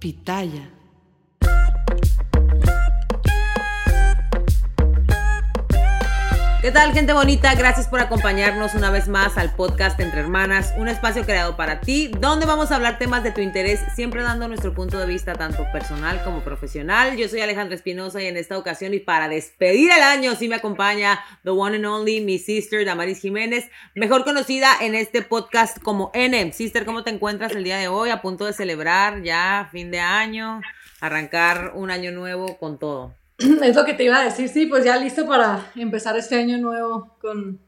Pitaya. ¿Qué tal, gente bonita? Gracias por acompañarnos una vez más al podcast Entre Hermanas, un espacio creado para ti, donde vamos a hablar temas de tu interés, siempre dando nuestro punto de vista tanto personal como profesional. Yo soy Alejandra Espinosa y en esta ocasión y para despedir el año sí me acompaña the one and only, mi sister Damaris Jiménez, mejor conocida en este podcast como N. Sister, ¿cómo te encuentras el día de hoy? A punto de celebrar ya fin de año, arrancar un año nuevo con todo. Es lo que te iba a decir, sí, pues ya listo para empezar este año nuevo con,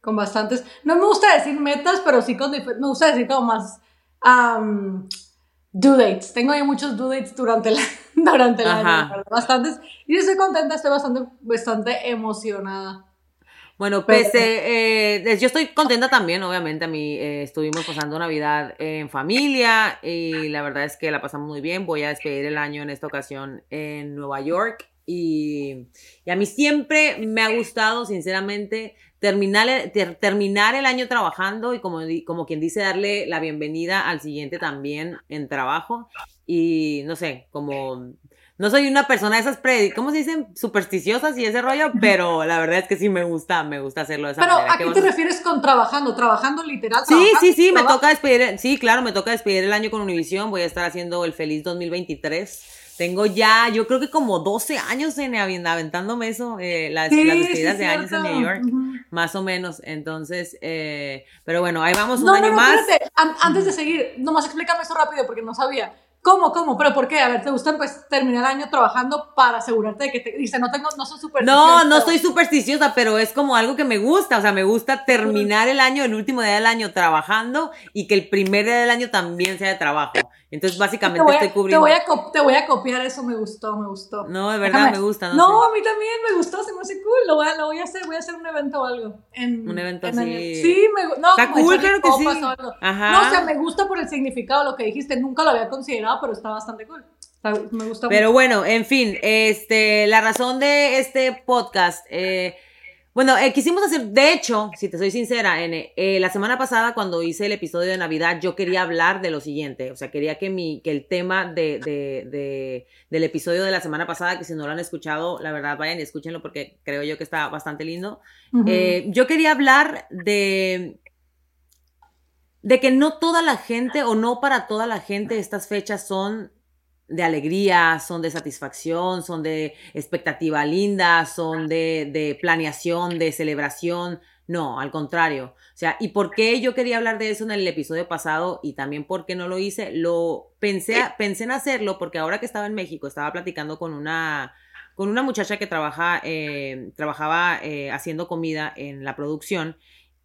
con bastantes, no me gusta decir metas, pero sí con, me gusta decir como más um, due dates. Tengo ya muchos due dates durante, la, durante el año, bastantes, y estoy contenta, estoy bastante, bastante emocionada. Bueno, pese, eh, yo estoy contenta también, obviamente, a mí eh, estuvimos pasando Navidad en familia y la verdad es que la pasamos muy bien. Voy a despedir el año en esta ocasión en Nueva York y, a mí siempre me ha gustado, sinceramente, terminar, terminar el año trabajando y como, como quien dice, darle la bienvenida al siguiente también en trabajo. Y no sé, como no soy una persona de esas, pre ¿cómo se dicen? Supersticiosas y ese rollo, pero la verdad es que sí me gusta, me gusta hacerlo de esa pero, ¿a qué te refieres con trabajando? ¿Trabajando literal? Sí, sí, sí, me toca despedir, sí, claro, me toca despedir el año con Univision, voy a estar haciendo el feliz 2023 tengo ya, yo creo que como 12 años en aventándome eso, eh, las, despedidas de años en New York, más o menos. Entonces, eh, pero bueno, ahí vamos un año más. Antes de seguir, nomás explícame eso rápido porque no sabía. ¿Cómo, cómo? ¿Pero por qué? A ver, ¿te gusta pues terminar el año trabajando para asegurarte de que te... Dice, no tengo, no soy supersticiosa. No, no soy supersticiosa, pero es como algo que me gusta. O sea, me gusta terminar el año, el último día del año trabajando y que el primer día del año también sea de trabajo. Entonces, básicamente estoy cubriendo. Te voy, a te voy a copiar eso, me gustó, me gustó. No, de verdad me gusta. No, no a mí también me gustó, se me hace cool. Lo voy a, lo voy a hacer, voy a hacer un evento o algo. En, un evento así. Sí, me no, Está cool, claro que sí. Ajá. No, o sea, me gusta por el significado, lo que dijiste. Nunca lo había considerado, pero está bastante cool. me gusta Pero bueno, en fin, este, la razón de este podcast. Eh, bueno, eh, quisimos hacer, de hecho, si te soy sincera, eh, la semana pasada cuando hice el episodio de Navidad, yo quería hablar de lo siguiente, o sea, quería que, mi, que el tema de, de, del episodio de la semana pasada, que si no lo han escuchado, la verdad, vayan y escúchenlo porque creo yo que está bastante lindo. Eh, yo quería hablar de, de que no toda la gente o no para toda la gente estas fechas son de alegría, son de satisfacción, son de expectativa linda, son de, de, planeación, de celebración. No, al contrario. O sea, ¿y por qué yo quería hablar de eso en el episodio pasado y también por qué no lo hice? Lo pensé, pensé en hacerlo porque ahora que estaba en México estaba platicando con una, con una muchacha que trabaja, eh, trabajaba eh, haciendo comida en la producción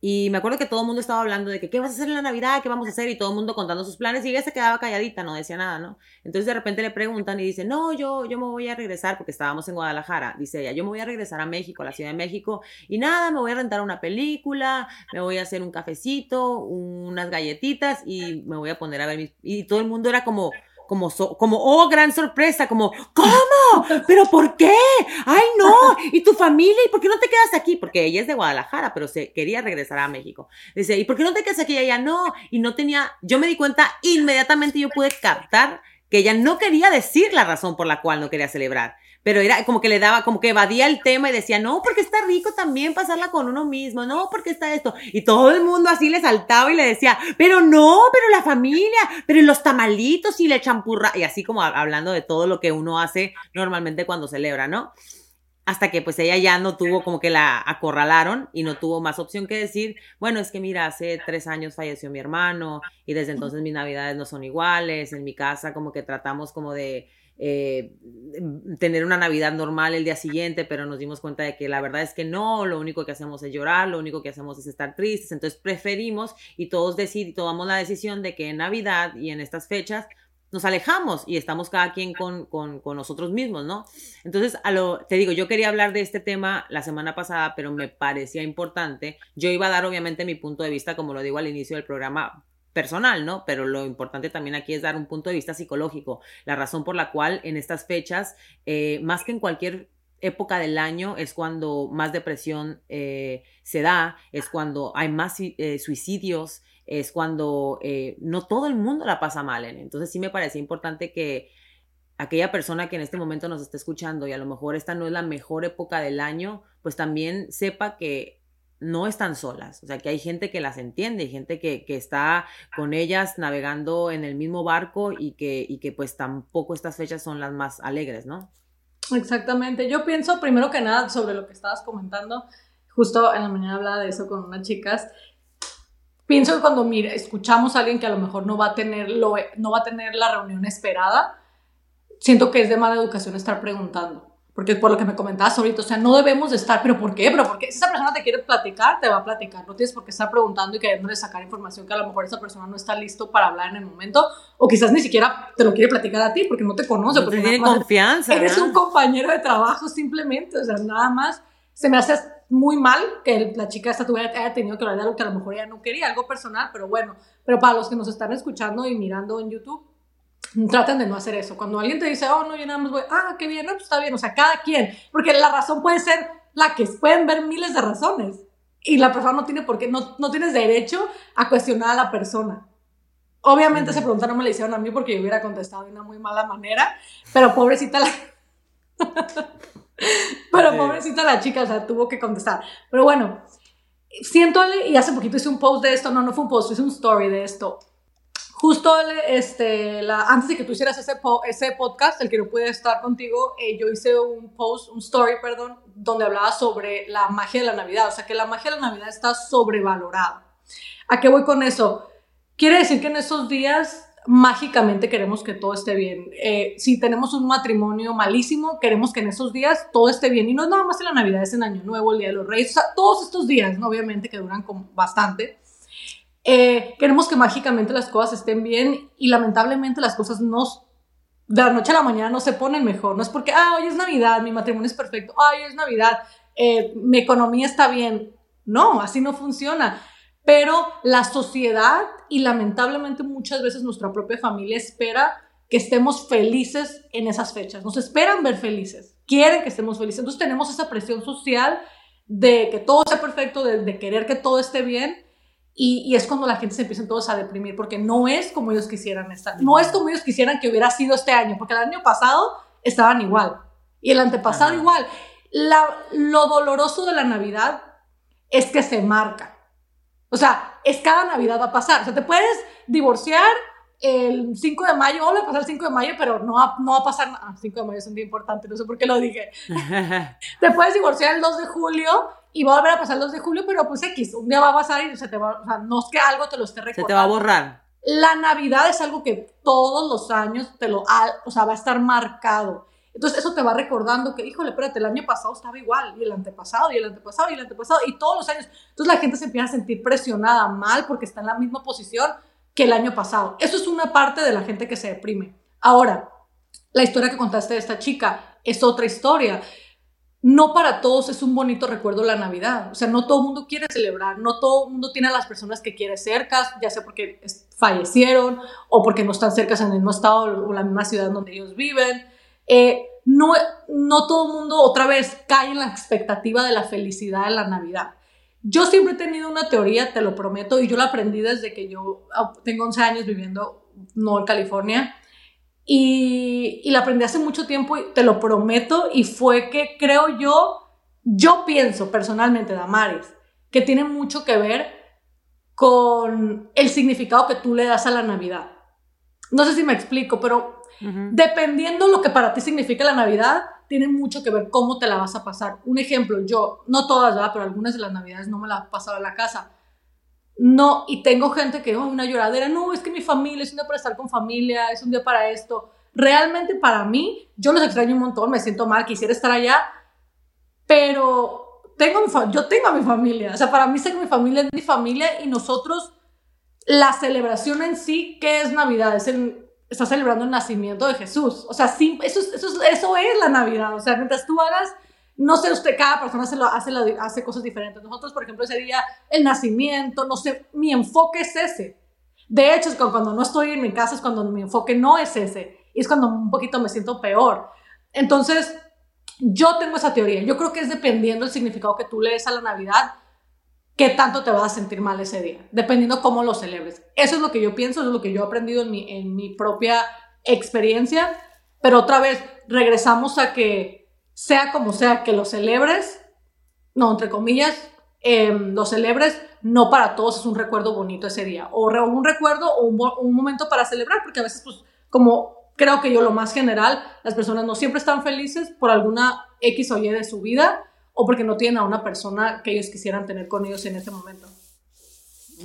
y me acuerdo que todo el mundo estaba hablando de que qué vas a hacer en la Navidad, qué vamos a hacer, y todo el mundo contando sus planes, y ella se quedaba calladita, no decía nada, ¿no? Entonces de repente le preguntan y dice, no, yo, yo me voy a regresar, porque estábamos en Guadalajara, dice ella, yo me voy a regresar a México, a la Ciudad de México, y nada, me voy a rentar una película, me voy a hacer un cafecito, unas galletitas, y me voy a poner a ver mis... Y todo el mundo era como, como, como, oh, gran sorpresa, como, ¿cómo? ¿Pero por qué? ¡Ay, no! ¿Y tu familia? ¿Y por qué no te quedas aquí? Porque ella es de Guadalajara, pero se quería regresar a México. Dice, ¿y por qué no te quedas aquí? Y ella no. Y no tenía, yo me di cuenta, inmediatamente yo pude captar que ella no quería decir la razón por la cual no quería celebrar pero era como que le daba, como que evadía el tema y decía, no, porque está rico también pasarla con uno mismo, no, porque está esto. Y todo el mundo así le saltaba y le decía, pero no, pero la familia, pero los tamalitos y le champurra, y así como hablando de todo lo que uno hace normalmente cuando celebra, ¿no? Hasta que pues ella ya no tuvo como que la acorralaron y no tuvo más opción que decir, bueno, es que mira, hace tres años falleció mi hermano y desde entonces mis navidades no son iguales, en mi casa como que tratamos como de eh, tener una Navidad normal el día siguiente, pero nos dimos cuenta de que la verdad es que no, lo único que hacemos es llorar, lo único que hacemos es estar tristes, entonces preferimos y todos decidimos, tomamos la decisión de que en Navidad y en estas fechas nos alejamos y estamos cada quien con, con, con, nosotros mismos, ¿no? Entonces, a lo, te digo, yo quería hablar de este tema la semana pasada, pero me parecía importante. Yo iba a dar, obviamente, mi punto de vista, como lo digo al inicio del programa, personal, ¿no? Pero lo importante también aquí es dar un punto de vista psicológico, la razón por la cual en estas fechas, eh, más que en cualquier época del año, es cuando más depresión eh, se da, es cuando hay más eh, suicidios, es cuando no todo el mundo la pasa mal. Entonces sí me parecía importante que aquella persona que en este momento nos está escuchando y a lo mejor esta no es la mejor época del año, pues también sepa que no están solas, o sea, que hay gente que las entiende, hay gente que, que está con ellas navegando en el mismo barco y que, y que pues tampoco estas fechas son las más alegres, ¿no? Exactamente, yo pienso primero que nada sobre lo que estabas comentando, justo en la mañana hablaba de eso con unas chicas, pienso que cuando mira, escuchamos a alguien que a lo mejor no va a tener, lo, no va a tener la reunión esperada, siento que es de mala educación estar preguntando. Porque por lo que me comentabas ahorita, o sea, no debemos de estar, pero ¿por qué? Pero porque si esa persona te quiere platicar, te va a platicar. No tienes por qué estar preguntando y queriéndole sacar información que a lo mejor esa persona no está listo para hablar en el momento, o quizás ni siquiera te lo quiere platicar a ti porque no te conoce. porque tiene confianza. Eres un compañero de trabajo simplemente, o sea, nada más. Se me hace muy mal que la chica esta tuviera, haya tenido que hablar de algo que a lo mejor ella no quería, algo personal, pero bueno. Pero para los que nos están escuchando y mirando en YouTube, traten de no hacer eso. Cuando alguien te dice, oh, no, yo nada más voy, ah, qué bien, no, pues está bien, o sea, cada quien, porque la razón puede ser la que pueden ver miles de razones y la persona no tiene por qué, no, no tienes derecho a cuestionar a la persona. Obviamente esa pregunta no me la hicieron a mí porque yo hubiera contestado de una muy mala manera, pero pobrecita la... pero pobrecita la chica, o sea, tuvo que contestar. Pero bueno, siento, y hace poquito hice un post de esto, no, no fue un post, hice un story de esto justo este, antes de que tú hicieras ese, podcast, el que no pude estar contigo, eh, yo hice un post, un story, perdón, donde hablaba sobre la magia de la Navidad, o sea que la magia de la Navidad está sobrevalorada. ¿A qué voy con eso? Quiere decir que en esos días mágicamente queremos que todo esté bien. Eh, si tenemos un matrimonio malísimo, queremos que en esos días todo esté bien. Y no es nada más en la Navidad, es en Año Nuevo, el Día de los Reyes, o sea, todos estos días, obviamente, que duran bastante. Eh, queremos que mágicamente las cosas estén bien y lamentablemente las cosas no, de la noche a la mañana no se ponen mejor. No es porque, ah, hoy es Navidad, mi matrimonio es perfecto, ah, hoy es Navidad, eh, mi economía está bien. No, así no funciona. Pero la sociedad y lamentablemente muchas veces nuestra propia familia espera que estemos felices en esas fechas. Nos esperan ver felices, quieren que estemos felices. Entonces tenemos esa presión social de que todo sea perfecto, de, de querer que todo esté bien y, es cuando la gente se empieza todos a deprimir porque no es como ellos quisieran estar. No es como ellos quisieran que hubiera sido este año, porque el año pasado estaban igual y el antepasado igual. La, lo doloroso de la Navidad es que se marca. O sea, es cada Navidad va a pasar. O sea, te puedes divorciar el 5 de mayo, o va a pasar el 5 de mayo, pero no va, no va a pasar nada. 5 de mayo es un día importante, no sé por qué lo dije. te puedes divorciar el 2 de julio y va a volver a pasar el 2 de julio, pero pues X, un día va a pasar y se te va, o sea, no es que algo te lo esté recordando. Se te va a borrar. La Navidad es algo que todos los años te lo, o sea, va a estar marcado. Entonces eso te va recordando que, híjole, espérate, el año pasado estaba igual, y el antepasado, y el antepasado, y el antepasado, y todos los años. Entonces la gente se empieza a sentir presionada mal porque está en la misma posición que el año pasado. Eso es una parte de la gente que se deprime. Ahora, la historia que contaste de esta chica es otra historia no para todos es un bonito recuerdo la Navidad. O sea, no todo mundo quiere celebrar, no todo mundo tiene a las personas que quiere cerca, ya sea porque fallecieron o porque no están cerca en el mismo estado o la misma ciudad donde ellos viven. Eh, no, no todo mundo otra vez cae en la expectativa de la felicidad de la Navidad. Yo siempre he tenido una teoría, te lo prometo, y yo la aprendí desde que yo ah, tengo 11 años viviendo no en California. Y, la aprendí hace mucho tiempo y te lo prometo y fue que creo yo, yo pienso personalmente, Damaris, que tiene mucho que ver con el significado que tú le das a la Navidad. No sé si me explico, pero dependiendo lo que para ti significa la Navidad, tiene mucho que ver cómo te la vas a pasar. Un ejemplo, yo, no todas, ¿verdad? pero algunas de las Navidades no me las pasaba en la casa. No, y tengo gente que, oh, una lloradera, no, es que mi familia es un día para estar con familia, es un día para esto. Realmente para mí, yo los extraño un montón, me siento mal, quisiera estar allá, pero tengo yo tengo a mi familia, o sea, para mí sé que mi familia es mi familia y nosotros, la celebración en sí, ¿qué es Navidad? Es el, está celebrando el nacimiento de Jesús. O sea, eso, eso, eso es la Navidad. O sea, mientras tú hagas no sé usted, cada persona hace, lo, hace, hace cosas diferentes. Nosotros, por ejemplo, sería el nacimiento, no sé, mi enfoque es ese. De hecho, es cuando no estoy en mi casa es cuando mi enfoque no es ese. Y es cuando un poquito me siento peor. Entonces, yo tengo esa teoría. Yo creo que es dependiendo del significado que tú lees a la Navidad, qué tanto te vas a sentir mal ese día, dependiendo cómo lo celebres. Eso es lo que yo pienso, es lo que yo he aprendido en mi, en mi propia experiencia, pero otra vez regresamos a que sea como sea que lo celebres, no, entre comillas, em, lo celebres, no para todos es un recuerdo bonito ese día, o un recuerdo o un, un momento para celebrar, porque a veces, pues, como creo que yo lo más general, las personas no siempre están felices por alguna X o Y de su vida, o porque no tienen a una persona que ellos quisieran tener con ellos en ese momento.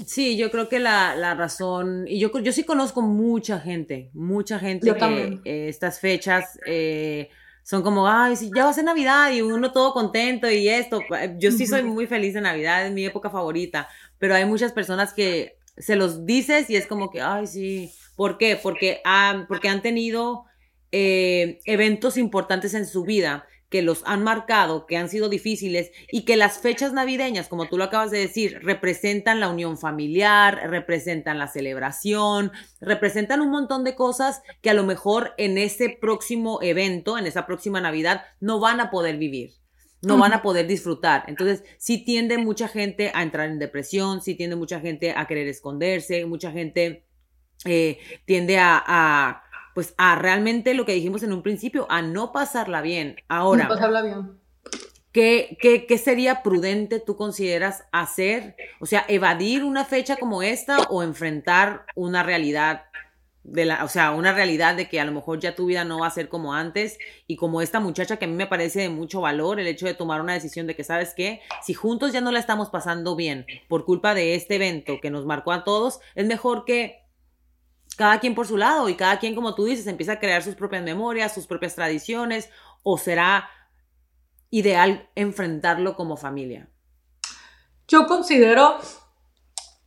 Sí, yo creo que la, la razón, y yo, yo sí conozco mucha gente, mucha gente que eh, estas fechas eh, son como, ay, sí, ya va a ser Navidad y uno todo contento y esto. Yo sí soy muy feliz de Navidad, es mi época favorita, pero hay muchas personas que se los dices y es como que, ay, sí, ¿por qué? Porque han, porque han tenido eh, eventos importantes en su vida que los han marcado, que han sido difíciles y que las fechas navideñas, como tú lo acabas de decir, representan la unión familiar, representan la celebración, representan un montón de cosas que a lo mejor en ese próximo evento, en esa próxima Navidad, no van a poder vivir no van a poder disfrutar. Entonces, sí tiende mucha gente a entrar en depresión, sí tiende mucha gente a querer esconderse, mucha gente eh, tiende a, pues a realmente lo que dijimos en un principio, a no pasarla bien. Ahora, no pasarla bien. ¿qué, qué, qué sería prudente tú consideras hacer? O sea, evadir una fecha como esta o enfrentar una realidad de la, o sea, una realidad de que a lo mejor ya tu vida no va a ser como antes y como esta muchacha que a mí me parece de mucho valor el hecho de tomar una decisión de que, ¿sabes qué? Si juntos ya no la estamos pasando bien por culpa de este evento que nos marcó a todos, es mejor que cada quien por su lado y cada quien, como tú dices, empieza a crear sus propias memorias, sus propias tradiciones, o será ideal enfrentarlo como familia? Yo considero,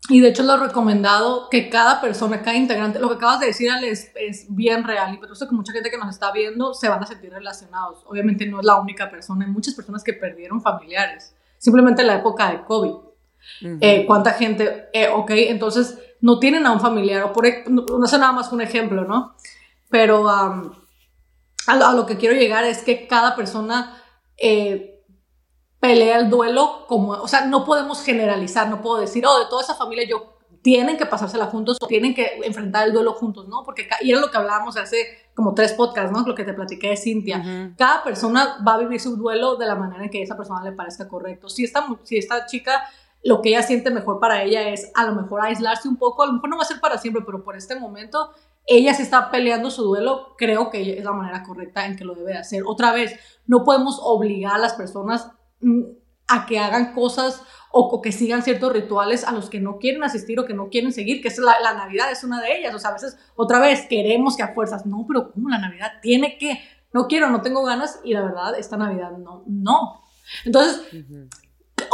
y de hecho lo he recomendado, que cada persona, cada integrante, lo que acabas de decir, es, es bien real, y pero sé que mucha gente que nos está viendo se van a sentir relacionados. Obviamente no es la única persona, hay muchas personas que perdieron familiares, simplemente en la época de COVID. Eh, ¿Cuánta gente? Eh, ok, entonces no tienen a un familiar, o por, no, sé nada más un ejemplo, ¿no? Pero a, lo, que quiero llegar es que cada persona eh, pelea el duelo como, o sea, no podemos generalizar, no puedo decir, oh, de toda esa familia yo tienen que pasársela juntos o tienen que enfrentar el duelo juntos, ¿no? Porque, y era lo que hablábamos hace como tres podcasts, ¿no? Lo que te platiqué de Cintia. Cada persona va a vivir su duelo de la manera en que esa persona le parezca correcto. Si esta, si esta chica lo que ella siente mejor para ella es a lo mejor aislarse un poco, a lo mejor no va a ser para siempre, pero por este momento ella se está peleando su duelo, creo que es la manera correcta en que lo debe hacer. Otra vez, no podemos obligar a las personas mm, a que hagan cosas o, que sigan ciertos rituales a los que no quieren asistir o que no quieren seguir, que es la, la, Navidad es una de ellas. O sea, a veces, otra vez, queremos que a fuerzas, no, pero ¿cómo la Navidad tiene que? No quiero, no tengo ganas y la verdad, esta Navidad no, no. Entonces,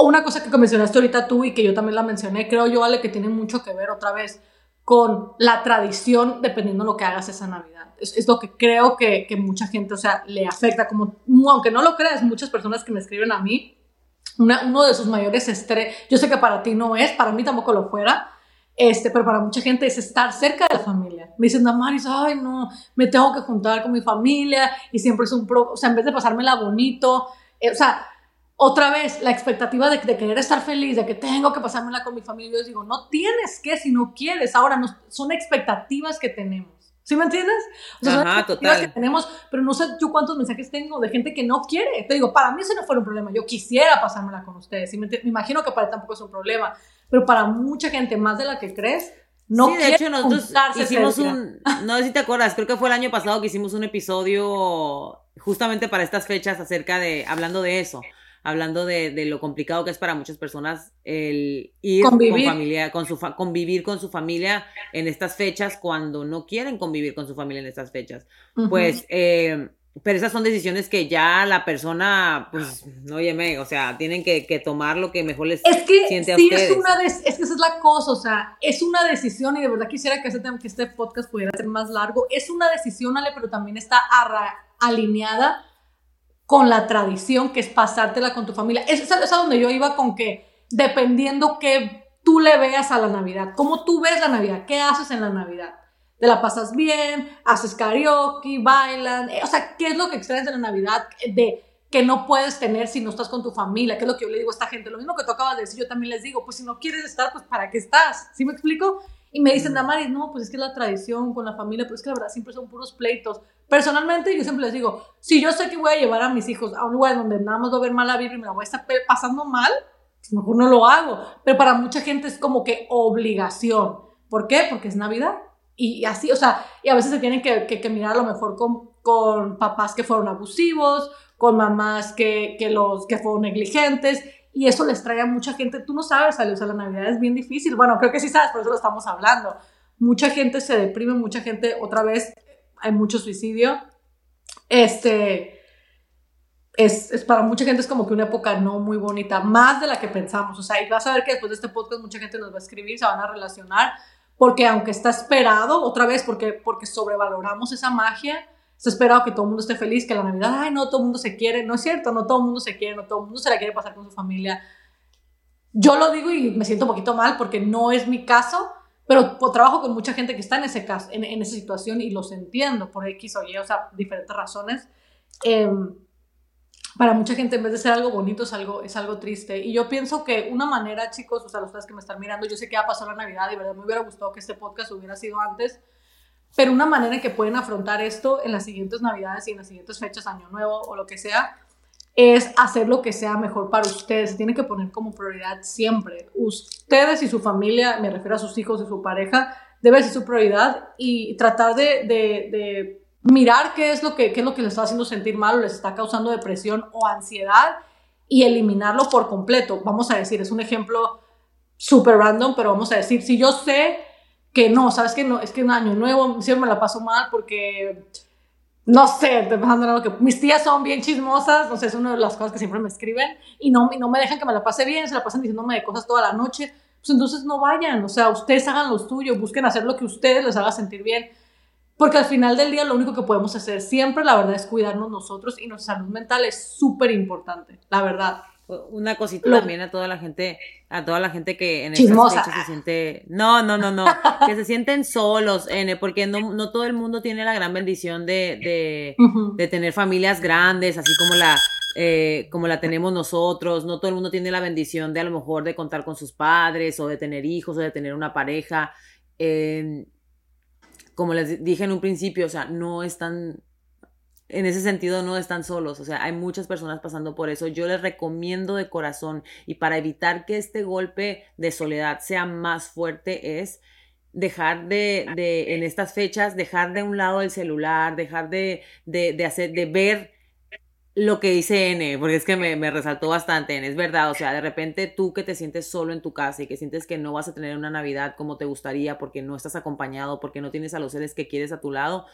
una cosa que mencionaste ahorita tú y que yo también la mencioné, creo yo, Ale, que tiene mucho que ver otra vez con la tradición dependiendo de lo que hagas esa Navidad. Es, lo que creo que, que, mucha gente, o sea, le afecta, como, aunque no lo creas, muchas personas que me escriben a mí, uno de sus mayores estrés, yo sé que para ti no es, para mí tampoco lo fuera, este, pero para mucha gente es estar cerca de la familia. Me dicen, Damaris, ay, no, me tengo que juntar con mi familia y siempre es un pro, o sea, en vez de pasármela bonito, eh, o sea, otra vez la expectativa de, querer estar feliz, de que tengo que pasármela con mi familia, yo digo, no tienes que si no quieres, ahora son expectativas que tenemos. ¿Sí me entiendes? O sea, son expectativas que tenemos, pero no sé yo cuántos mensajes tengo de gente que no quiere. Te digo, para mí eso no fue un problema, yo quisiera pasármela con ustedes, me, imagino que para tampoco es un problema, pero para mucha gente, más de la que crees, no sí, de hecho nosotros hicimos un, no sé si te acuerdas, creo que fue el año pasado que hicimos un episodio justamente para estas fechas acerca de, hablando de eso, hablando de, de, lo complicado que es para muchas personas el ir con familia, con su convivir con su familia en estas fechas cuando no quieren convivir con su familia en estas fechas. Pues, eh, pero esas son decisiones que ya la persona, pues, no óyeme, o sea, tienen que, que, tomar lo que mejor les es que, siente a ustedes. Es, una es que esa es la cosa, o sea, es una decisión y de verdad quisiera que este, que este podcast pudiera ser más largo. Es una decisión, Ale, pero también está alineada con la tradición que es pasártela con tu familia. Es, es a donde yo iba con que dependiendo que tú le veas a la Navidad, cómo tú ves la Navidad, qué haces en la Navidad. ¿Te la pasas bien? ¿Haces karaoke? ¿Bailan? Eh, o sea, ¿qué es lo que extrañas de la Navidad? De que no puedes tener si no estás con tu familia, que es lo que yo le digo a esta gente. Lo mismo que tú acabas de decir, yo también les digo, pues si no quieres estar, pues ¿para qué estás? ¿Sí me explico? Y me dicen, Damaris, no, pues es que es la tradición con la familia, pues es que la verdad siempre son puros pleitos. Personalmente, yo siempre les digo, si yo sé que voy a llevar a mis hijos a un lugar donde nada más va a ver mala vibra y me la voy a estar pasando mal, pues mejor no lo hago. Pero para mucha gente es como que obligación. ¿Por qué? Porque es Navidad. Y así, o sea, y a veces se tienen que, que, mirar a lo mejor con, con, papás que fueron abusivos, con mamás que, que, los, que fueron negligentes, y eso les trae a mucha gente. Tú no sabes, o sea, la Navidad es bien difícil. Bueno, creo que sí sabes, por eso lo estamos hablando. Mucha gente se deprime, mucha gente, otra vez, hay mucho suicidio. Este, es, es, para mucha gente es como que una época no muy bonita, más de la que pensamos. O sea, y vas a ver que después de este podcast mucha gente nos va a escribir, se van a relacionar, porque aunque está esperado, otra vez, porque, porque sobrevaloramos esa magia, está esperado que todo el mundo esté feliz, que la Navidad, ay, no, todo el mundo se quiere, no es cierto, no todo el mundo se quiere, no todo el mundo se la quiere pasar con su familia. Yo lo digo y me siento un poquito mal porque no es mi caso, pero trabajo con mucha gente que está en, ese caso, en, en esa situación y los entiendo por X o Y, o sea, diferentes razones. Eh, para mucha gente en vez de ser algo bonito es algo, es algo triste. Y yo pienso que una manera, chicos, o sea, los que me están mirando, yo sé que ya pasó la Navidad y verdad me hubiera gustado que este podcast hubiera sido antes, pero una manera en que pueden afrontar esto en las siguientes Navidades y en las siguientes fechas, Año Nuevo o lo que sea, es hacer lo que sea mejor para ustedes. Se tiene que poner como prioridad siempre. Ustedes y su familia, me refiero a sus hijos y su pareja, debe ser su prioridad y tratar de, de, de mirar qué es lo que, qué es lo que les está haciendo sentir mal o les está causando depresión o ansiedad y eliminarlo por completo. Vamos a decir, es un ejemplo súper random, pero vamos a decir, si yo sé que no, sabes que no, es que un año nuevo siempre me la paso mal porque, no sé, que mis tías son bien chismosas, no sé, es una de las cosas que siempre me escriben y no, y no me dejan que me la pase bien, se la pasan diciéndome de cosas toda la noche, pues entonces no vayan, o sea, ustedes hagan lo suyo, busquen hacer lo que ustedes les haga sentir bien porque al final del día lo único que podemos hacer siempre, la verdad, es cuidarnos nosotros y nuestra salud mental es súper importante, la verdad. Una cosita también a toda la gente, a toda la gente que en estas se siente, no, no, no, no, que se sienten solos, N, porque no, no todo el mundo tiene la gran bendición de, de, de tener familias grandes, así como la, eh, como la tenemos nosotros, no todo el mundo tiene la bendición de a lo mejor de contar con sus padres o de tener hijos o de tener una pareja. Eh, como les dije en un principio, o sea, no están, en ese sentido no están solos, o sea, hay muchas personas pasando por eso. Yo les recomiendo de corazón y para evitar que este golpe de soledad sea más fuerte es dejar de, de en estas fechas, dejar de un lado el celular, dejar de, de, de hacer, de ver lo que dice N, porque es que me, me, resaltó bastante, N, es verdad, o sea, de repente tú que te sientes solo en tu casa y que sientes que no vas a tener una Navidad como te gustaría porque no estás acompañado, porque no tienes a los seres que quieres a tu lado,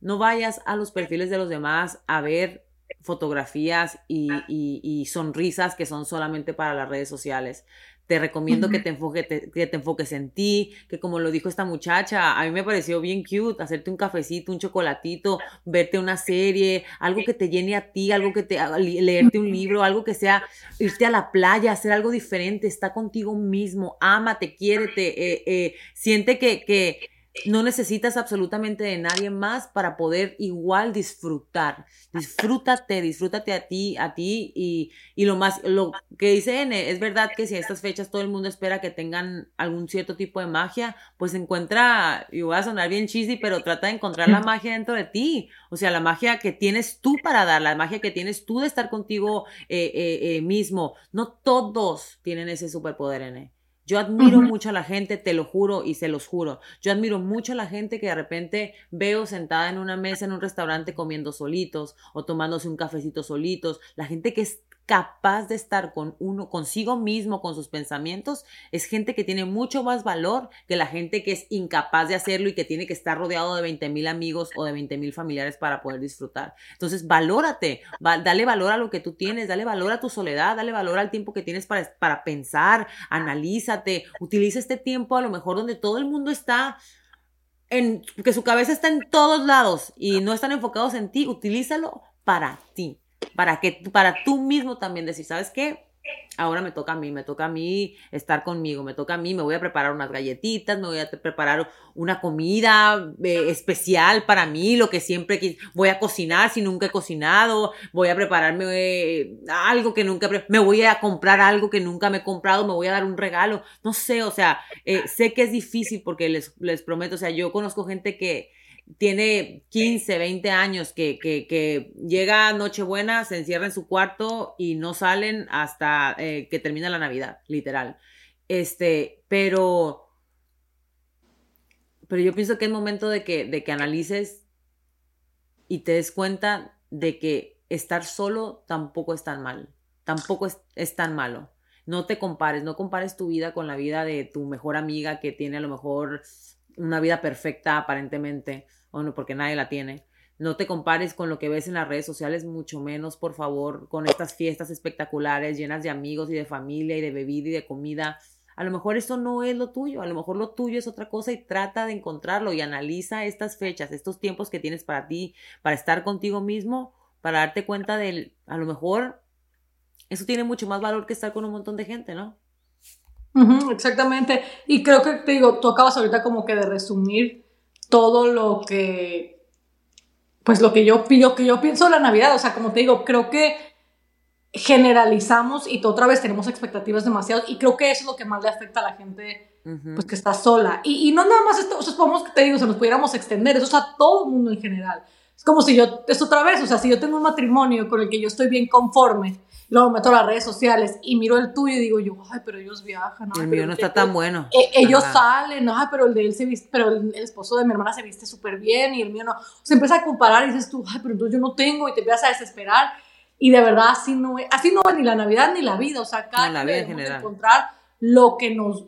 no vayas a los perfiles de los demás a ver fotografías y, y, y sonrisas que son solamente para las redes sociales. Te recomiendo que, te enfoque, que te enfoques en ti, que como lo dijo esta muchacha, a mí me pareció bien cute hacerte un cafecito, un chocolatito, verte una serie, algo que te llene a ti, algo que te leerte un libro, algo que sea irte a la playa, hacer algo diferente, está contigo mismo, ámate, quiérete, eh, eh, siente que, que no necesitas absolutamente de nadie más para poder igual disfrutar. Disfrútate, disfrútate a ti, a ti y, y lo más, lo que dice N, es verdad que si a estas fechas todo el mundo espera que tengan algún cierto tipo de magia, pues encuentra, y voy a sonar bien cheesy, pero trata de encontrar la magia dentro de ti. O sea, la magia que tienes tú para dar, la magia que tienes tú de estar contigo eh, eh, eh, mismo. No todos tienen ese superpoder, N. Yo admiro mucho a la gente, te lo juro y se los juro. Yo admiro mucho a la gente que de repente veo sentada en una mesa en un restaurante comiendo solitos o tomándose un cafecito solitos. La gente que es capaz de estar con uno, consigo mismo, con sus pensamientos, es gente que tiene mucho más valor que la gente que es incapaz de hacerlo y que tiene que estar rodeado de 20 mil amigos o de 20 mil familiares para poder disfrutar. Entonces, valórate, dale valor a lo que tú tienes, dale valor a tu soledad, dale valor al tiempo que tienes para, para pensar, analízate, utiliza este tiempo a lo mejor donde todo el mundo está en, que su cabeza está en todos lados y no están enfocados en ti, utilízalo para ti para que para tú mismo también decir, ¿sabes qué? ahora me toca a mí, me toca a mí estar conmigo, me toca a mí, me voy a preparar unas galletitas, me voy a preparar una comida eh, especial para mí, lo que siempre voy a cocinar si nunca he cocinado, voy a prepararme eh, algo que nunca, me voy a comprar algo que nunca me he comprado, me voy a dar un regalo, no sé, o sea, eh, sé que es difícil porque les, les prometo, o sea, yo conozco gente que tiene 15, 20 años, que, que, que, llega Nochebuena, se encierra en su cuarto y no salen hasta eh, que termina la Navidad, literal. Este, pero, pero yo pienso que es momento de que, de que analices y te des cuenta de que estar solo tampoco es tan mal, tampoco es, es tan malo. No te compares, no compares tu vida con la vida de tu mejor amiga que tiene a lo mejor una vida perfecta aparentemente o no, porque nadie la tiene. No te compares con lo que ves en las redes sociales, mucho menos, por favor, con estas fiestas espectaculares llenas de amigos y de familia y de bebida y de comida. A lo mejor eso no es lo tuyo, a lo mejor lo tuyo es otra cosa y trata de encontrarlo y analiza estas fechas, estos tiempos que tienes para ti, para estar contigo mismo, para darte cuenta del, a lo mejor eso tiene mucho más valor que estar con un montón de gente, ¿no? Exactamente. Y creo que te digo, tú acabas ahorita como que de resumir todo lo que, pues lo que yo, lo que yo pienso de la Navidad. O sea, como te digo, creo que generalizamos y otra vez tenemos expectativas demasiado y creo que eso es lo que más le afecta a la gente pues que está sola. Y, y no nada más esto, o sea, podemos, te digo, se nos pudiéramos extender, eso es a todo el mundo en general. Es como si yo, es otra vez, o sea, si yo tengo un matrimonio con el que yo estoy bien conforme, luego meto a las redes sociales y miro el tuyo y digo yo, ay, pero ellos viajan. el mío no está tan bueno. Eh, ellos salen, ay, pero el de él se viste, pero el, esposo de mi hermana se viste súper bien y el mío no. Se empieza a comparar y dices tú, ay, pero entonces yo no tengo y te empiezas a desesperar. Y de verdad así no es, así no es ni la Navidad ni la vida, o sea, cada no, vez encontrar lo que nos,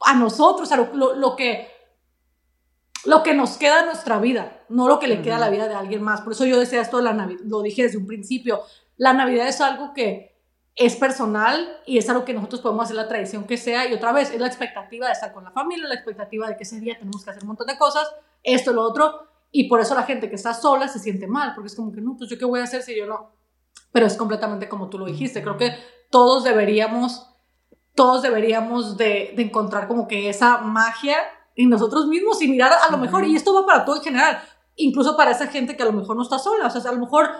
a nosotros, o sea, lo, lo que lo que nos queda en nuestra vida, no lo que le queda a la vida de alguien más. Por eso yo decía esto de la Navidad, lo dije desde un principio, la Navidad es algo que es personal y es algo que nosotros podemos hacer la tradición que sea y otra vez es la expectativa de estar con la familia, la expectativa de que ese día tenemos que hacer un montón de cosas, esto, lo otro, y por eso la gente que está sola se siente mal, porque es como que no, pues yo qué voy a hacer si yo no, pero es completamente como tú lo dijiste, creo que todos deberíamos, todos deberíamos de, de encontrar como que esa magia en nosotros mismos y mirar a lo mejor, y esto va para todo en general, incluso para esa gente que a lo mejor no está sola, o sea, a lo mejor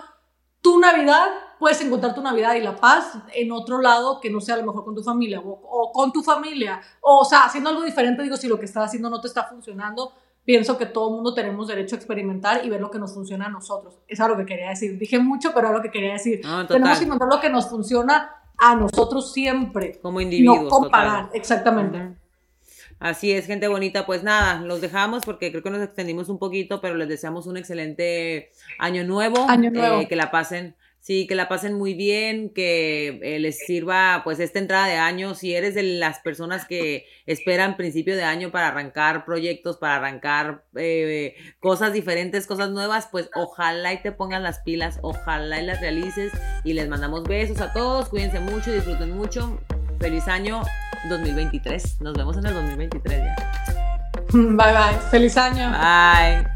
tu Navidad, puedes encontrar tu Navidad y la paz en otro lado que no sea a lo mejor con tu familia o, con tu familia, o, o sea, haciendo algo diferente, digo, si lo que estás haciendo no te está funcionando, pienso que todo el mundo tenemos derecho a experimentar y ver lo que nos funciona a nosotros. Eso es lo que quería decir. Dije mucho, pero es lo que quería decir. tenemos que encontrar lo que nos funciona a nosotros siempre. Como individuos. No comparar, exactamente. Así es, gente bonita. Pues nada, los dejamos porque creo que nos extendimos un poquito, pero les deseamos un excelente año nuevo. Año nuevo. Eh, que la pasen. Sí, que la pasen muy bien, que eh, les sirva pues esta entrada de año. Si eres de las personas que esperan principio de año para arrancar proyectos, para arrancar eh, cosas diferentes, cosas nuevas, pues ojalá y te pongan las pilas, ojalá y las realices. Y les mandamos besos a todos, cuídense mucho, disfruten mucho. Feliz año 2023. Nos vemos en el 2023 ya. Bye bye. Feliz año. Bye.